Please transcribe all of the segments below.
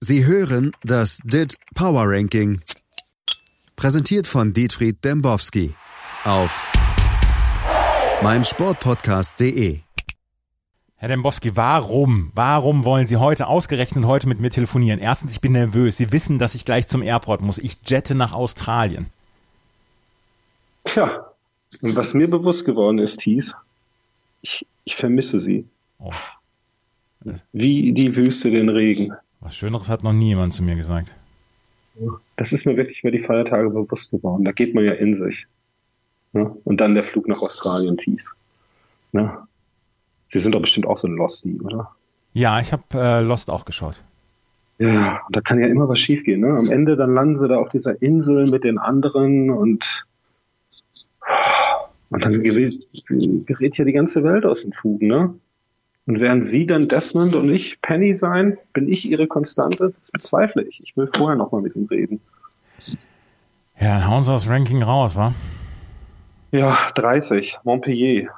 Sie hören das DIT Power Ranking. Präsentiert von Dietfried Dembowski auf meinsportpodcast.de. Herr Dembowski, warum, warum wollen Sie heute ausgerechnet heute mit mir telefonieren? Erstens, ich bin nervös. Sie wissen, dass ich gleich zum Airport muss. Ich jette nach Australien. Tja, und was mir bewusst geworden ist, hieß, ich, ich vermisse Sie. Oh. Wie die Wüste den Regen. Was Schöneres hat noch nie jemand zu mir gesagt. Das ist mir wirklich über die Feiertage bewusst geworden. Da geht man ja in sich. Ne? Und dann der Flug nach Australien hieß. Ne? Sie sind doch bestimmt auch so ein Losty, oder? Ja, ich habe äh, Lost auch geschaut. Ja, und da kann ja immer was schiefgehen. Ne? Am Ende dann landen sie da auf dieser Insel mit den anderen und und dann gerät, gerät ja die ganze Welt aus den Fugen, ne? Und werden Sie dann Desmond und ich Penny sein? Bin ich Ihre Konstante? Das bezweifle ich. Ich will vorher nochmal mit ihm reden. Ja, hauen Sie das Ranking raus, wa? Ja, 30. Montpellier.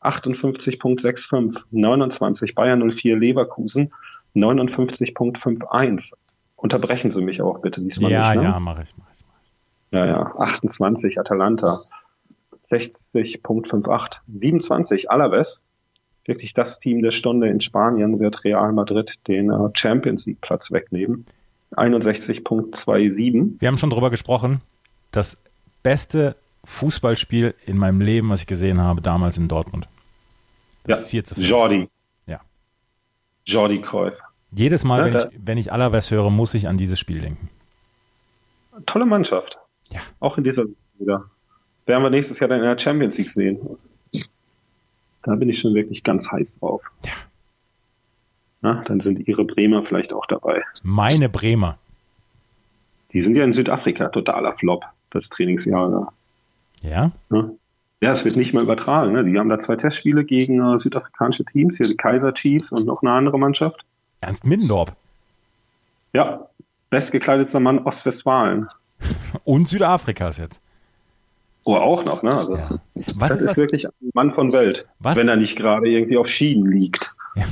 58.65. 29. Bayern 04 Leverkusen. 59.51. Unterbrechen Sie mich auch bitte diesmal ja, nicht. Ja, ja, mache ich, mach ich, mach ich. Ja, ja. 28 Atalanta. 60.58. 27 Alaves wirklich das Team der Stunde in Spanien wird Real Madrid den äh, Champions League Platz wegnehmen. 61.27. Wir haben schon drüber gesprochen. Das beste Fußballspiel in meinem Leben, was ich gesehen habe, damals in Dortmund. Das ja, 4 zu 5. Jordi. Ja. Jordi Cruyff. Jedes Mal, wenn, ich, wenn ich Alaves höre, muss ich an dieses Spiel denken. Tolle Mannschaft. Ja. Auch in dieser wieder. Werden wir nächstes Jahr dann in der Champions League sehen. Da bin ich schon wirklich ganz heiß drauf. Ja. Na, dann sind Ihre Bremer vielleicht auch dabei. Meine Bremer. Die sind ja in Südafrika totaler Flop, das Trainingsjahr da. Ja? Ja, ja es wird nicht mehr übertragen. Ne? Die haben da zwei Testspiele gegen äh, südafrikanische Teams, hier die Kaiser Chiefs und noch eine andere Mannschaft. Ernst Middendorp? Ja, bestgekleidetster Mann Ostwestfalen. und Südafrikas jetzt. Oh, auch noch, ne? Also, ja. was das ist, ist wirklich ein Mann von Welt, was? wenn er nicht gerade irgendwie auf Schienen liegt. Ja.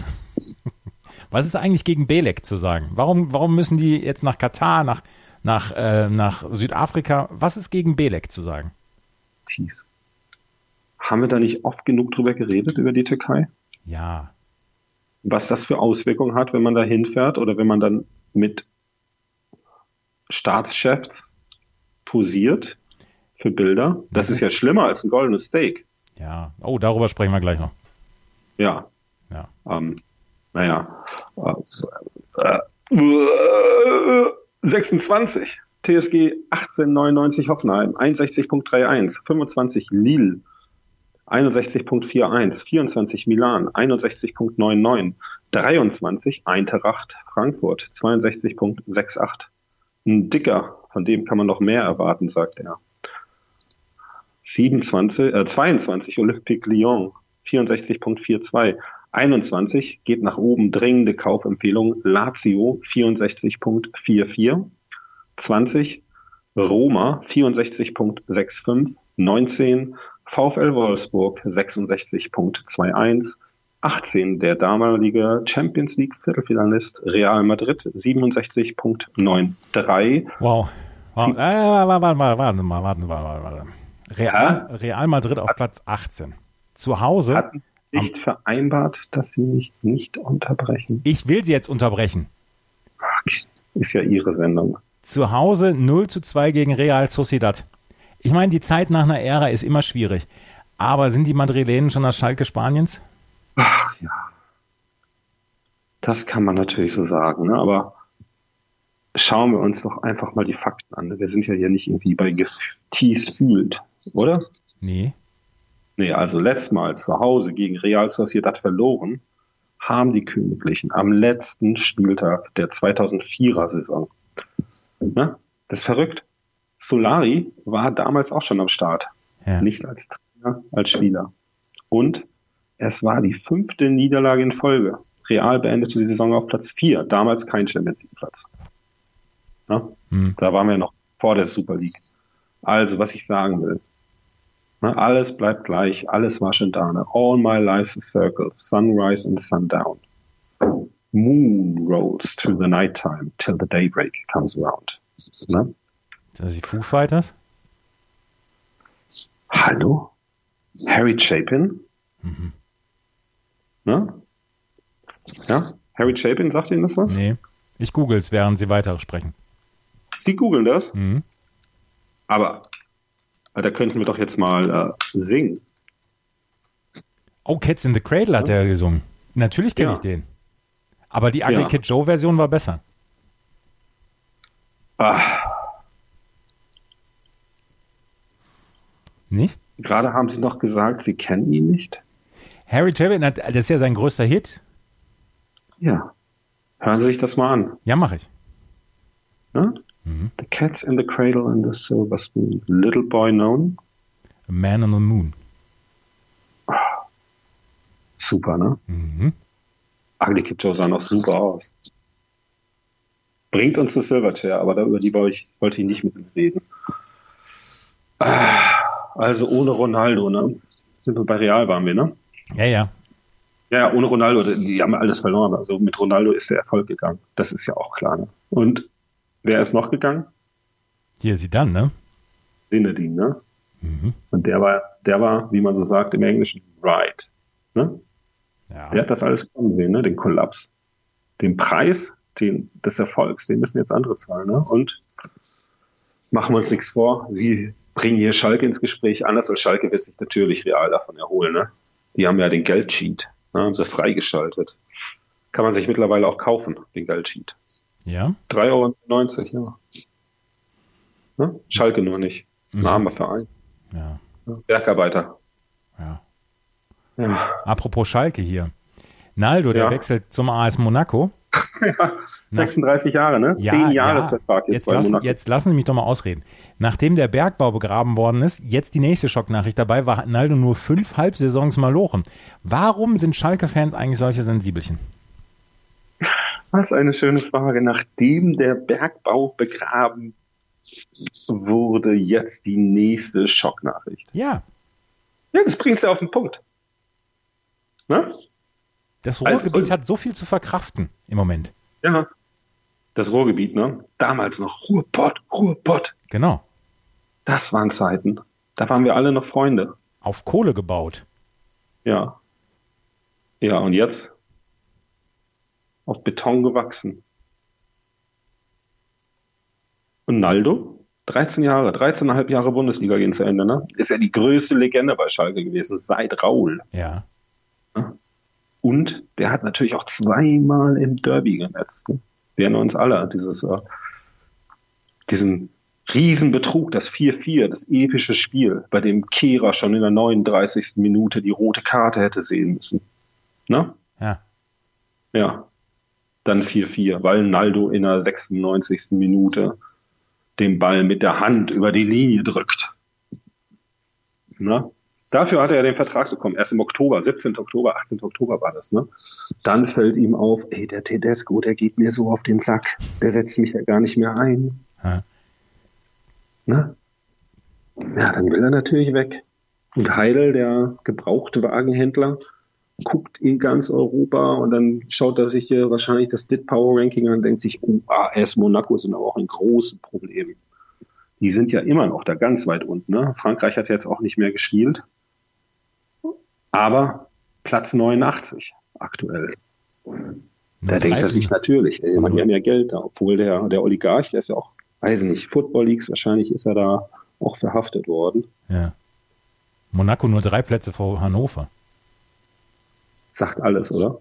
Was ist eigentlich gegen Belek zu sagen? Warum, warum müssen die jetzt nach Katar, nach, nach, äh, nach Südafrika? Was ist gegen Belek zu sagen? Tees. Haben wir da nicht oft genug drüber geredet, über die Türkei? Ja. Was das für Auswirkungen hat, wenn man da hinfährt oder wenn man dann mit Staatschefs posiert für Bilder. Das ist ja schlimmer als ein goldenes Steak. Ja, oh, darüber sprechen wir gleich noch. Ja. Ja. Ähm, naja. Äh, äh, 26. TSG 1899 Hoffenheim, 61.31, 25 Lille, 61.41, 24 Milan, 61.99, 23 Eintracht Frankfurt, 62.68. Ein dicker, von dem kann man noch mehr erwarten, sagt er. 27, äh, 22 Olympique Lyon, 64.42. 21 geht nach oben dringende Kaufempfehlung Lazio 64.44. 20 Roma 64.65. 19 VfL Wolfsburg 66.21. 18 der damalige Champions League Viertelfinalist Real Madrid 67.93. Wow. wow. Äh, warte, warte, warte, warte, warte, warte, warte. Real, Real Madrid auf Platz 18. Zu Hause. Hatten nicht vereinbart, dass sie mich nicht unterbrechen. Ich will sie jetzt unterbrechen. Ist ja ihre Sendung. Zu Hause 0 zu 2 gegen Real Sociedad. Ich meine, die Zeit nach einer Ära ist immer schwierig. Aber sind die Madrilenen schon das Schalke Spaniens? Ach ja. Das kann man natürlich so sagen, ne? aber schauen wir uns doch einfach mal die Fakten an. Wir sind ja hier nicht irgendwie bei Tees fühlt oder? Nee. Nee, also letztmals zu Hause gegen Real Sociedad verloren haben die Königlichen am letzten Spieltag der 2004er Saison. Ne? Das ist verrückt. Solari war damals auch schon am Start. Ja. Nicht als Trainer, als Spieler. Und es war die fünfte Niederlage in Folge. Real beendete die Saison auf Platz 4, damals kein Champions League Platz. Ja? Hm. Da waren wir noch vor der Super League. Also, was ich sagen will, Ne, alles bleibt gleich, alles war schon da. Ne? All my life is circles, sunrise and sundown. Moon rolls through the nighttime till the daybreak comes around. Ne? Das ist die Foo Fighters? Hallo? Harry Chapin? Mhm. Ne? Ja? Harry Chapin, sagt Ihnen das was? Nee. Ich google es, während Sie weiter sprechen. Sie googeln das? Mhm. Aber da könnten wir doch jetzt mal äh, singen. Oh, Cats in the Cradle hat er gesungen. Natürlich kenne Ja. ich den. Aber die Ugly Ja. Kid Joe Version war besser. Ah, Nicht? gerade haben Sie noch gesagt, Sie kennen ihn nicht. Harry Chapin, hat, das ist ja sein größter Hit. Ja. Hören Sie sich das mal an. Ja, mache ich. Ne? Mhm. The Cats in the Cradle and the Silver Spoon. Little Boy Known. A Man on the Moon. Super, ne? Mhm. Ugly Kid Joe sah noch super aus. Bringt uns zu Silverchair, aber über die wollte ich, wollte ich nicht mit Ihnen reden. Ah, Also ohne Ronaldo, ne? Sind wir bei Real waren wir, ne? Ja, ja. Ja, ja, ohne Ronaldo, die haben alles verloren. Also mit Ronaldo ist der Erfolg gegangen. Das ist ja auch klar. Ne? Und wer ist noch gegangen? Hier sie dann, ne? Sinedin, ne? Mhm. Und der war, der war, wie man so sagt im Englischen, right. Ne? Ja. Der hat das alles kommen sehen, ne? Den Kollaps. Den Preis den, des Erfolgs, den müssen jetzt andere zahlen, ne? Und machen wir uns nichts vor. Sie bringen hier Schalke ins Gespräch. Anders als Schalke wird sich natürlich real davon erholen, ne? Die haben ja den Geldsheet, ne? haben sie freigeschaltet. Kann man sich mittlerweile auch kaufen, den Geldsheet. Ja? 3,90 Euro, ja. Ne? Schalke nur nicht. Ein Mhm. armer Verein. Ja. Bergarbeiter. ja. Ja. Apropos Schalke hier. Naldo, der Ja. wechselt zum AS Monaco. ja. 36 Jahre, ne? Zehn Jahresvertrag jetzt, jetzt, bei lassen, jetzt lassen Sie mich doch mal ausreden. Nachdem der Bergbau begraben worden ist, jetzt die nächste Schocknachricht dabei, war Naldo nur fünf Halbsaisons malochen. Warum sind Schalke-Fans eigentlich solche Sensibelchen? Was eine schöne Frage. Nachdem der Bergbau begraben wurde, jetzt die nächste Schocknachricht. Ja, Ja, das bringt sie auf den Punkt. Ne? das Also, Ruhrgebiet hat so viel zu verkraften im Moment. Ja. Das Ruhrgebiet, ne? Damals noch Ruhrpott, Ruhrpott. Genau. Das waren Zeiten. Da waren wir alle noch Freunde. Auf Kohle gebaut. Ja. Ja, und jetzt auf Beton gewachsen. Und Naldo? 13 Jahre, 13,5 Jahre Bundesliga gehen zu Ende, ne? Ist ja die größte Legende bei Schalke gewesen, seit Raul. Ja. Und der hat natürlich auch zweimal im Derby genetzt. Ne? Wir erinnern uns alle dieses, äh, diesen Riesenbetrug, das 4-4, das epische Spiel, bei dem Kehra schon in der 39. Minute die rote Karte hätte sehen müssen. Ne? Ja. Ja. Dann 4-4, weil Naldo in der 96. Minute den Ball mit der Hand über die Linie drückt. Na? Dafür hat er den Vertrag bekommen. Erst im Oktober, 17. Oktober, 18. Oktober war das. Ne? Dann fällt ihm auf, ey, der Tedesco, der geht mir so auf den Sack. Der setzt mich ja gar nicht mehr ein. ja. Ne? Ja, dann will er natürlich weg. Und Heidel, der gebrauchte Wagenhändler, guckt in ganz Europa und dann schaut er sich hier wahrscheinlich das DIT Power Ranking an und denkt sich, oh, AS Monaco sind aber auch ein großes Problem. Die sind ja immer noch da ganz weit unten. Ne? Frankreich hat jetzt auch nicht mehr gespielt. Aber Platz 89 aktuell. Da denkt er sich natürlich, ey, man, die haben ja Geld da, obwohl der, der Oligarch, der ist ja auch, weiß nicht, Football Leagues, wahrscheinlich ist er da auch verhaftet worden. Ja. Monaco nur drei Plätze vor Hannover. Sagt alles, oder?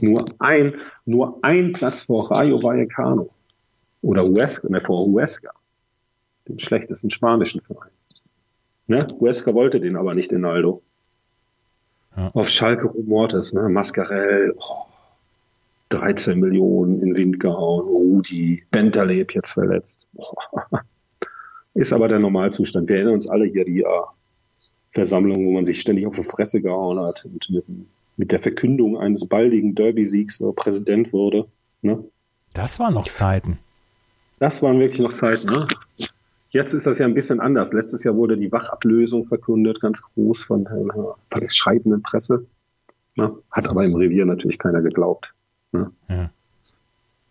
Nur ein, nur ein Platz vor Rayo Vallecano. Oder Huesca, ne, vor Huesca. Den schlechtesten spanischen Verein. Ne? Huesca wollte den aber nicht, den Aldo. Ja. Auf Schalke Rumortes, ne? Mascarell, oh, 13 Millionen in Wind gehauen, Rudi, Bentaleb jetzt verletzt. Oh. Ist aber der Normalzustand. Wir erinnern uns alle hier die äh, Versammlung, wo man sich ständig auf die Fresse gehauen hat und mit, mit der Verkündung eines baldigen Derby-Siegs äh, Präsident wurde. Ne? Das waren noch Zeiten. Das waren wirklich noch Zeiten. Ne? Jetzt ist das ja ein bisschen anders. Letztes Jahr wurde die Wachablösung verkündet, ganz groß von, der schreibenden Presse. Ne? Hat aber im Revier natürlich keiner geglaubt. Ne? Ja.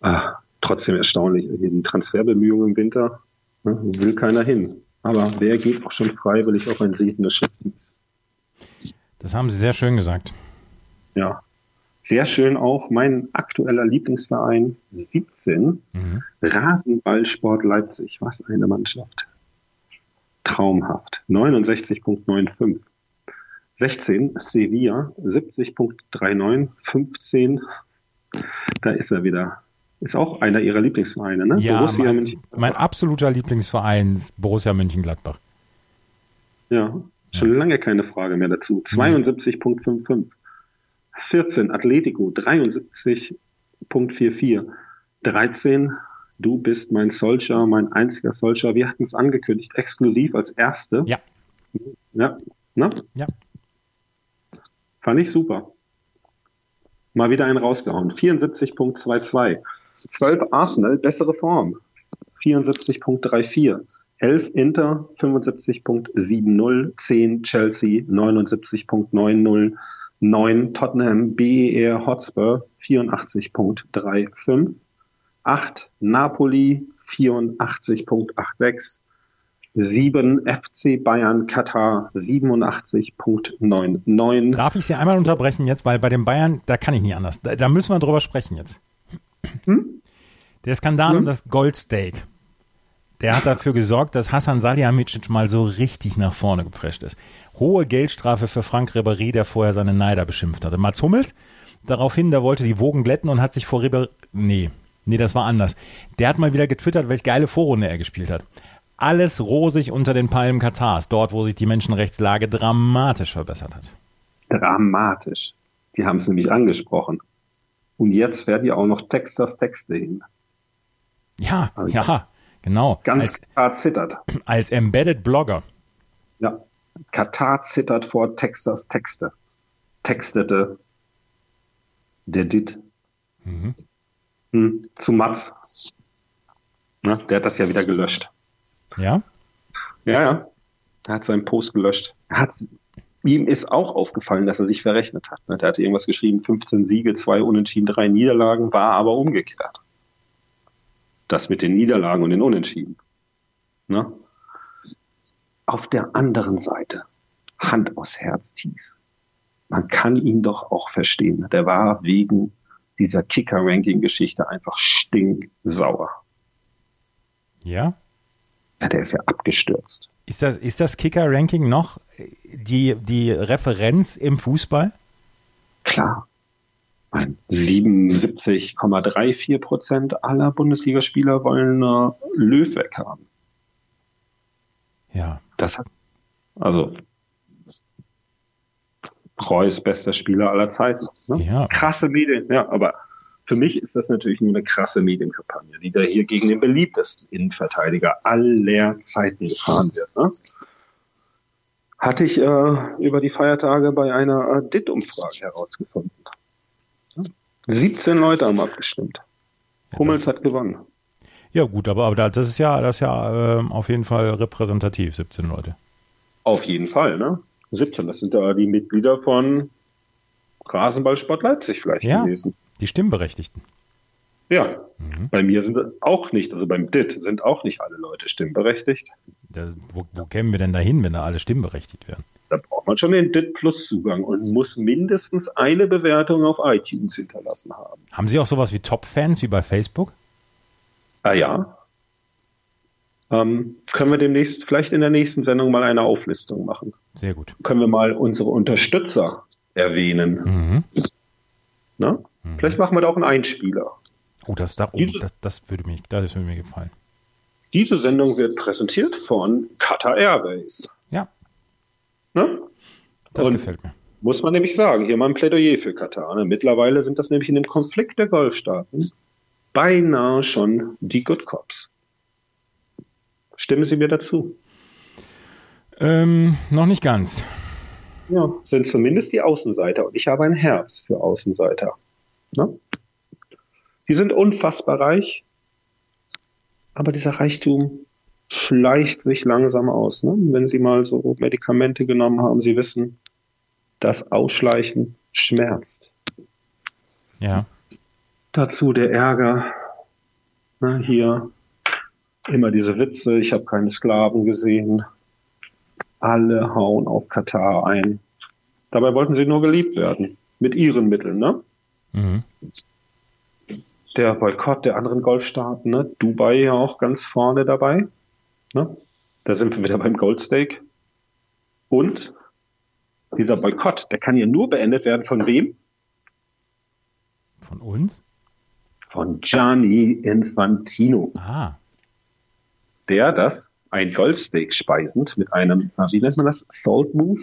Ah, trotzdem erstaunlich, die Transferbemühungen im Winter, ne? will keiner hin. Aber wer geht auch schon freiwillig auf ein sehendes Schiffdienst? Das haben Sie sehr schön gesagt. Ja. Sehr schön auch mein aktueller Lieblingsverein 17, mhm. Rasenballsport Leipzig. Was eine Mannschaft. Traumhaft. 69.95. 16 Sevilla 70.39, 15 da ist er wieder. Ist auch einer ihrer Lieblingsvereine, ne? Ja, Borussia mein, mein absoluter Lieblingsverein ist Borussia Mönchengladbach. Ja, schon ja. lange keine Frage mehr dazu. 72.55. 14 Atletico 73.44. 13 Du bist mein Solcher, mein einziger Solcher. Wir hatten es angekündigt, exklusiv als erste. Ja. Ja. Ne? Ja. Fand ich super. Mal wieder einen rausgehauen. 74.22. 12 Arsenal, bessere Form. 74.34. 11 Inter, 75.70. 10 Chelsea, 79.90. 9 Tottenham, BER Hotspur, 84.35. 8 Napoli, 84.86. 7 FC Bayern Katar 87.99. Darf ich Sie einmal unterbrechen jetzt, weil bei den Bayern, da kann ich nicht anders. Da, da müssen wir drüber sprechen jetzt. Hm? Der Skandal hm? um das Goldsteak, der hat dafür gesorgt, dass Hassan Salihamidzic mal so richtig nach vorne geprescht ist. Hohe Geldstrafe für Frank Ribéry, der vorher seine Neider beschimpft hatte. Mats Hummels, daraufhin, der wollte die Wogen glätten und hat sich vor Ribéry, nee, nee, das war anders. Der hat mal wieder getwittert, welche geile Vorrunde er gespielt hat alles rosig unter den Palmen Katars, dort, wo sich die Menschenrechtslage dramatisch verbessert hat. Dramatisch. Die haben es nämlich angesprochen. Und jetzt werden ja auch noch Texas Texte hin. Ja, also ja, genau. Ganz als, Katar zittert. Als Embedded Blogger. Ja, Katar zittert vor Texas Texte. Textete der Dit. Mhm. Hm, zu Mats. Na, der hat das ja wieder gelöscht. Ja? Ja, ja. Er hat seinen Post gelöscht. Er hat, ihm ist auch aufgefallen, dass er sich verrechnet hat. Ne? Er hatte irgendwas geschrieben, 15 Siege, zwei Unentschieden, drei Niederlagen, war aber umgekehrt. Das mit den Niederlagen und den Unentschieden. Ne? Auf der anderen Seite, Hand aus Herz, Thies. Man kann ihn doch auch verstehen. Der war wegen dieser Kicker-Ranking-Geschichte einfach stinksauer. Ja? Ja, der ist ja abgestürzt. Ist das, ist das Kicker-Ranking noch die, die Referenz im Fußball? Klar. 77,34 Prozent aller Bundesligaspieler wollen äh, Löw weghaben. Ja. Das hat, also, Reus bester Spieler aller Zeiten. Ne? Ja. Krasse Medien, ja, aber für mich ist das natürlich nur eine krasse Medienkampagne, die da hier gegen den beliebtesten Innenverteidiger aller Zeiten gefahren wird. Ne? Hatte ich äh, über die Feiertage bei einer äh, DIT-Umfrage herausgefunden. 17 Leute haben abgestimmt. Hummels hat gewonnen. Ja gut, aber, aber das ist ja, das ist ja äh, auf jeden Fall repräsentativ, 17 Leute. Auf jeden Fall, ne? 17, das sind da die Mitglieder von Rasenballsport Leipzig vielleicht ja. gewesen. Die Stimmberechtigten. Ja, mhm. bei mir sind auch nicht, also beim DIT sind auch nicht alle Leute stimmberechtigt. Da, wo, wo kämen wir denn da hin, wenn da alle stimmberechtigt wären? Braucht man schon den DIT Plus Zugang und muss mindestens eine Bewertung auf iTunes hinterlassen haben. Haben Sie auch sowas wie Top-Fans wie bei Facebook? Ah ja. Ähm, können wir demnächst, vielleicht in der nächsten Sendung mal eine Auflistung machen. Sehr gut. Können wir mal unsere Unterstützer erwähnen. Mhm. Na? Mhm. Vielleicht machen wir da auch einen Einspieler. Oh, das, da, oh, das, das, würde mich, das würde mir gefallen. Diese Sendung wird präsentiert von Qatar Airways. Ja. Ne? Das Und gefällt mir. Muss man nämlich sagen, hier mal ein Plädoyer für Katar. Ne? Mittlerweile sind das nämlich in dem Konflikt der Golfstaaten beinahe schon die Good Cops. Stimmen Sie mir dazu? Ähm, noch nicht ganz. Ja, sind zumindest die Außenseiter. Und ich habe ein Herz für Außenseiter. Ne? Die sind unfassbar reich, aber dieser Reichtum schleicht sich langsam aus. Ne? Wenn Sie mal so Medikamente genommen haben, Sie wissen, das Ausschleichen schmerzt. Ja. Dazu der Ärger. Na, hier immer diese Witze, ich habe keine Sklaven gesehen. Alle hauen auf Katar ein. Dabei wollten sie nur geliebt werden. Mit ihren Mitteln, ne? Mhm. Der Boykott der anderen Golfstaaten, ne? Dubai ja auch ganz vorne dabei. Ne? Da sind wir wieder beim Goldstake. Und dieser Boykott, der kann ja nur beendet werden von wem? Von uns? Von Gianni Infantino. Ah. Der das ein Goldsteak speisend mit einem, wie nennt man das, Salt Move?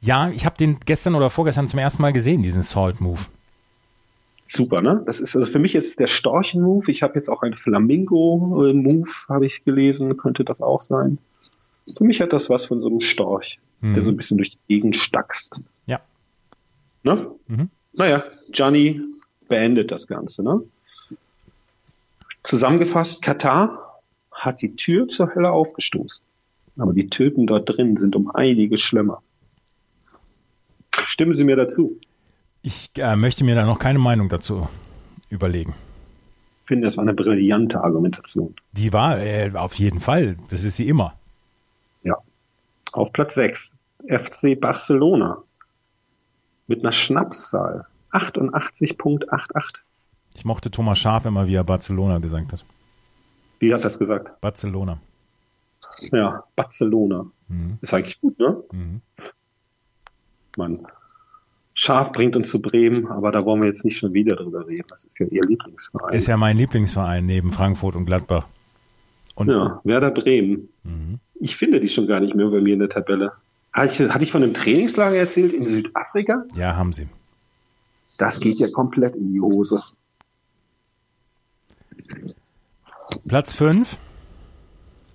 Ja, ich habe den gestern oder vorgestern zum ersten Mal gesehen, diesen Salt Move. Super, ne? Das ist also für mich ist es der Storchen-Move. Ich habe jetzt auch einen Flamingo-Move, habe ich gelesen, könnte das auch sein. Für mich hat das was von so einem Storch, mhm. der so ein bisschen durch die Gegend stackst. Ja. Ne? Mhm. Naja, Gianni beendet das Ganze, ne? Zusammengefasst, Katar hat die Tür zur Hölle aufgestoßen. Aber die Töten dort drin sind um einige schlimmer. Stimmen Sie mir dazu? Ich äh, möchte mir da noch keine Meinung dazu überlegen. Ich finde, das war eine brillante Argumentation. Die war äh, auf jeden Fall. Das ist sie immer. Auf Platz 6 FC Barcelona mit einer Schnapszahl 88.88. Ich mochte Thomas Schaf immer, wie er Barcelona gesagt hat. Wie hat das gesagt? Barcelona. Ja, Barcelona. Mhm. Ist eigentlich gut, ne? Mhm. Mann. Schaf bringt uns zu Bremen, aber da wollen wir jetzt nicht schon wieder drüber reden. Das ist ja Ihr Lieblingsverein. Ist ja mein Lieblingsverein neben Frankfurt und Gladbach. Und ja, Werder Bremen. Mhm. Ich finde die schon gar nicht mehr bei mir in der Tabelle. Hatte ich, hatte ich von einem Trainingslager erzählt in Südafrika? Ja, haben Sie. Das geht ja komplett in die Hose. Platz 5?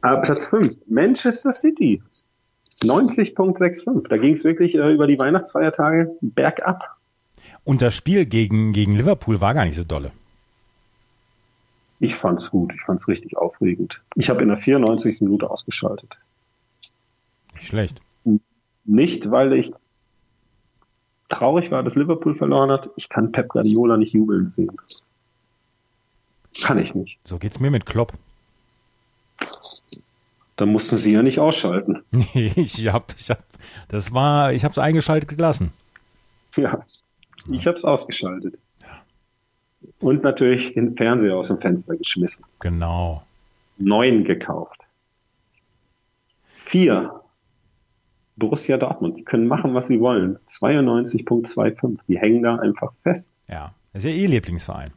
Ah, Platz 5. Manchester City. 90.65. Da ging es wirklich äh, über die Weihnachtsfeiertage bergab. Und das Spiel gegen, gegen Liverpool war gar nicht so dolle. Ich fand's gut. Ich fand's richtig aufregend. Ich habe in der 94. Minute ausgeschaltet. Schlecht. Nicht, weil ich traurig war, dass Liverpool verloren hat. Ich kann Pep Guardiola nicht jubeln sehen. Kann ich nicht. So geht's mir mit Klopp. Dann mussten Sie ja nicht ausschalten. Nee, ich hab, ich hab, das war, ich habe es eingeschaltet gelassen. Ja, ich habe es ausgeschaltet. Und natürlich den Fernseher aus dem Fenster geschmissen. Genau. Neun gekauft. Vier. Borussia Dortmund. Die können machen, was sie wollen. 92.25. Die hängen da einfach fest. Ja, das ist ja eh Lieblingsverein.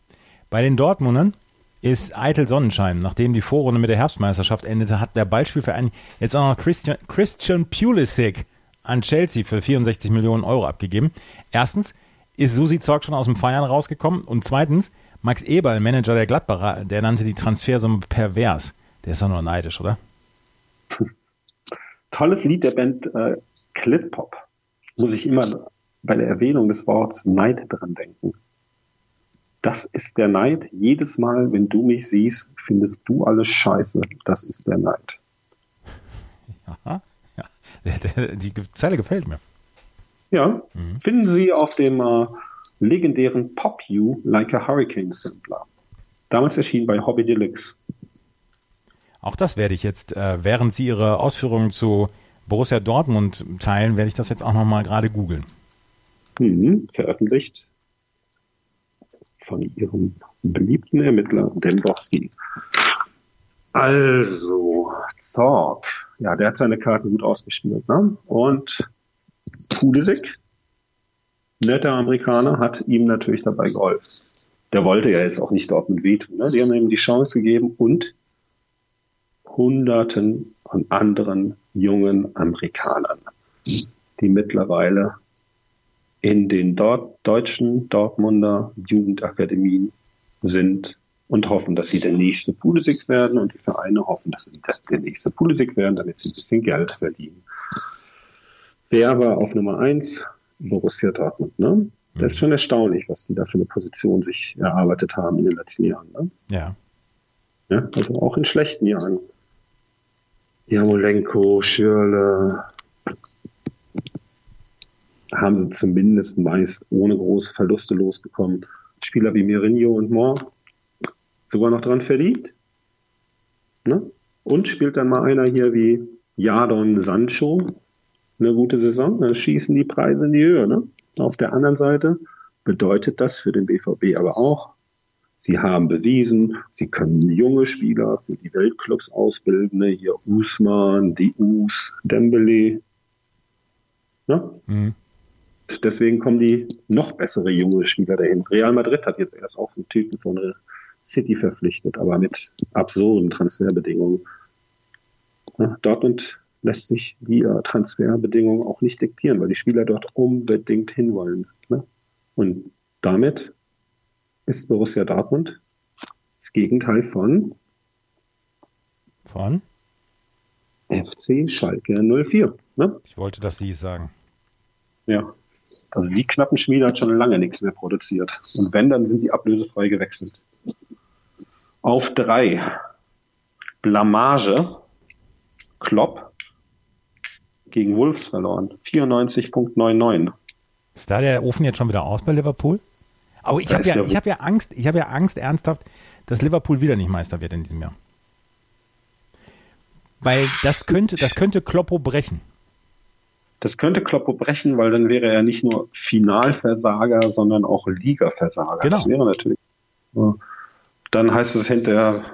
Bei den Dortmundern ist eitel Sonnenschein. Nachdem die Vorrunde mit der Herbstmeisterschaft endete, hat der Ballspielverein jetzt auch noch Christian, Christian Pulisic an Chelsea für 64 Millionen Euro abgegeben. Erstens ist Susi Zorg schon aus dem Feiern rausgekommen und zweitens Max Eberl, Manager der Gladbacher, der nannte die Transfersumme pervers. Der ist doch nur neidisch, oder? Tolles Lied der Band äh, Clip-Pop. Muss ich immer bei der Erwähnung des Wortes Neid dran denken. Das ist der Neid. Jedes Mal, wenn du mich siehst, findest du alles scheiße. Das ist der Neid. Ja, ja. die Zeile gefällt mir. Ja, mhm. finden Sie auf dem äh, legendären Pop You Like a Hurricane Sampler. Damals erschien bei Hobby Deluxe. Auch das werde ich jetzt, äh, während Sie Ihre Ausführungen zu Borussia Dortmund teilen, werde ich das jetzt auch nochmal gerade googeln. Mhm, veröffentlicht von ihrem beliebten Ermittler Dembowski. Also, Zorg. Ja, der hat seine Karten gut ausgespielt. Ne? Und Pulisic, netter Amerikaner, hat ihm natürlich dabei geholfen. Der wollte ja jetzt auch nicht dort mit wehtun. Ne? Die haben ihm die Chance gegeben und Hunderten von anderen jungen Amerikanern, die mittlerweile in den dort deutschen Dortmunder Jugendakademien sind und hoffen, dass sie der nächste Pulisic werden und die Vereine hoffen, dass sie der nächste Pulisic werden, damit sie ein bisschen Geld verdienen. Wer war auf Nummer eins? Borussia Dortmund, ne? Das ist schon erstaunlich, was die da für eine Position sich erarbeitet haben in den letzten Jahren. Ne? Ja. ja. Also auch in schlechten Jahren. Jamolenko, Schürle, haben sie zumindest meist ohne große Verluste losbekommen. Spieler wie Mourinho und Moore sogar noch dran verdient. Ne? Und spielt dann mal einer hier wie Jadon Sancho eine gute Saison, dann schießen die Preise in die Höhe. Ne? Auf der anderen Seite bedeutet das für den BVB aber auch, sie haben bewiesen, sie können junge Spieler für die Weltclubs ausbilden, ne? hier Usman, Dius, Dembele. Ne? Mhm. Deswegen kommen die noch bessere junge Spieler dahin. Real Madrid hat jetzt erst auch so einen Typen von City verpflichtet, aber mit absurden Transferbedingungen. Ja, Dortmund lässt sich die äh, Transferbedingungen auch nicht diktieren, weil die Spieler dort unbedingt hinwollen. Ne? Und damit ist Borussia Dortmund das Gegenteil von von FC Schalke 04. Ne? Ich wollte dass Sie sagen. Ja. Also die Knappenschmiede hat schon lange nichts mehr produziert. Und wenn, dann sind die ablösefrei gewechselt. Auf drei. Blamage. Klopp gegen Wolves verloren. 94.99. Ist da der Ofen jetzt schon wieder aus bei Liverpool? Aber ich habe ja, ich habe ja Angst, ich habe ja Angst ernsthaft, dass Liverpool wieder nicht Meister wird in diesem Jahr. Weil das könnte, das könnte Kloppo brechen. Das könnte Kloppo brechen, weil dann wäre er nicht nur Finalversager, sondern auch Ligaversager. Genau. Das wäre natürlich. Dann heißt es hinterher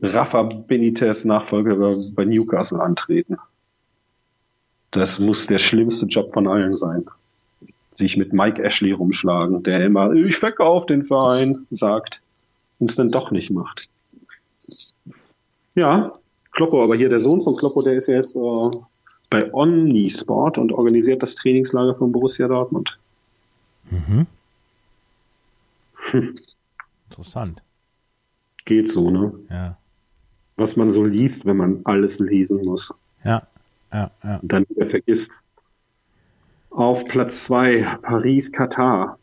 Rafa Benitez Nachfolger bei Newcastle antreten. Das muss der schlimmste Job von allen sein. Sich mit Mike Ashley rumschlagen, der immer, ich verkaufe den Verein, sagt und es dann doch nicht macht. Ja, Kloppo, aber hier der Sohn von Kloppo, der ist ja jetzt äh, bei Omnisport und organisiert das Trainingslager von Borussia Dortmund. Mhm. Hm. Interessant. Geht so, ne? Ja. Was man so liest, wenn man alles lesen muss. Ja, ja, ja. Und dann wieder vergisst. Auf Platz 2 Paris, Katar.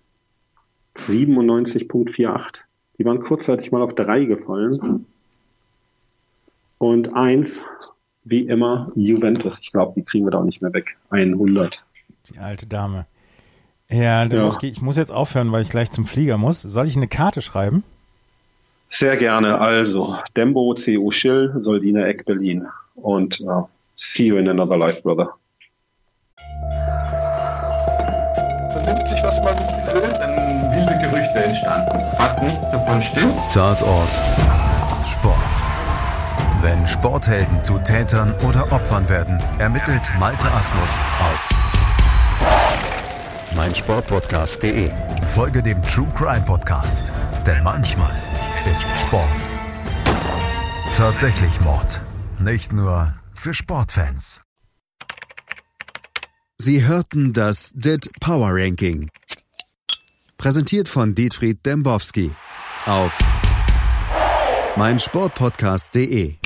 97.48. Die waren kurzzeitig mal auf 3 gefallen. Und 1 wie immer Juventus. Ich glaube, die kriegen wir da auch nicht mehr weg. 100. Die alte Dame. Ja, ja. ich muss jetzt aufhören, weil ich gleich zum Flieger muss. Soll ich eine Karte schreiben? Sehr gerne. Also, Dembo, CU Schill, Soldina Eck, Berlin. Und uh, see you in another life, brother. Vernimmt sich, was man will, dann wilde Gerüchte entstanden. Fast nichts davon stimmt. Tatort. Sport. Wenn Sporthelden zu Tätern oder Opfern werden, ermittelt Malte Asmus auf meinsportpodcast.de. Folge dem True Crime Podcast, denn manchmal ist Sport tatsächlich Mord. Nicht nur für Sportfans. Sie hörten das DIT Power Ranking. Präsentiert von Dietfried Dembowski auf meinsportpodcast.de.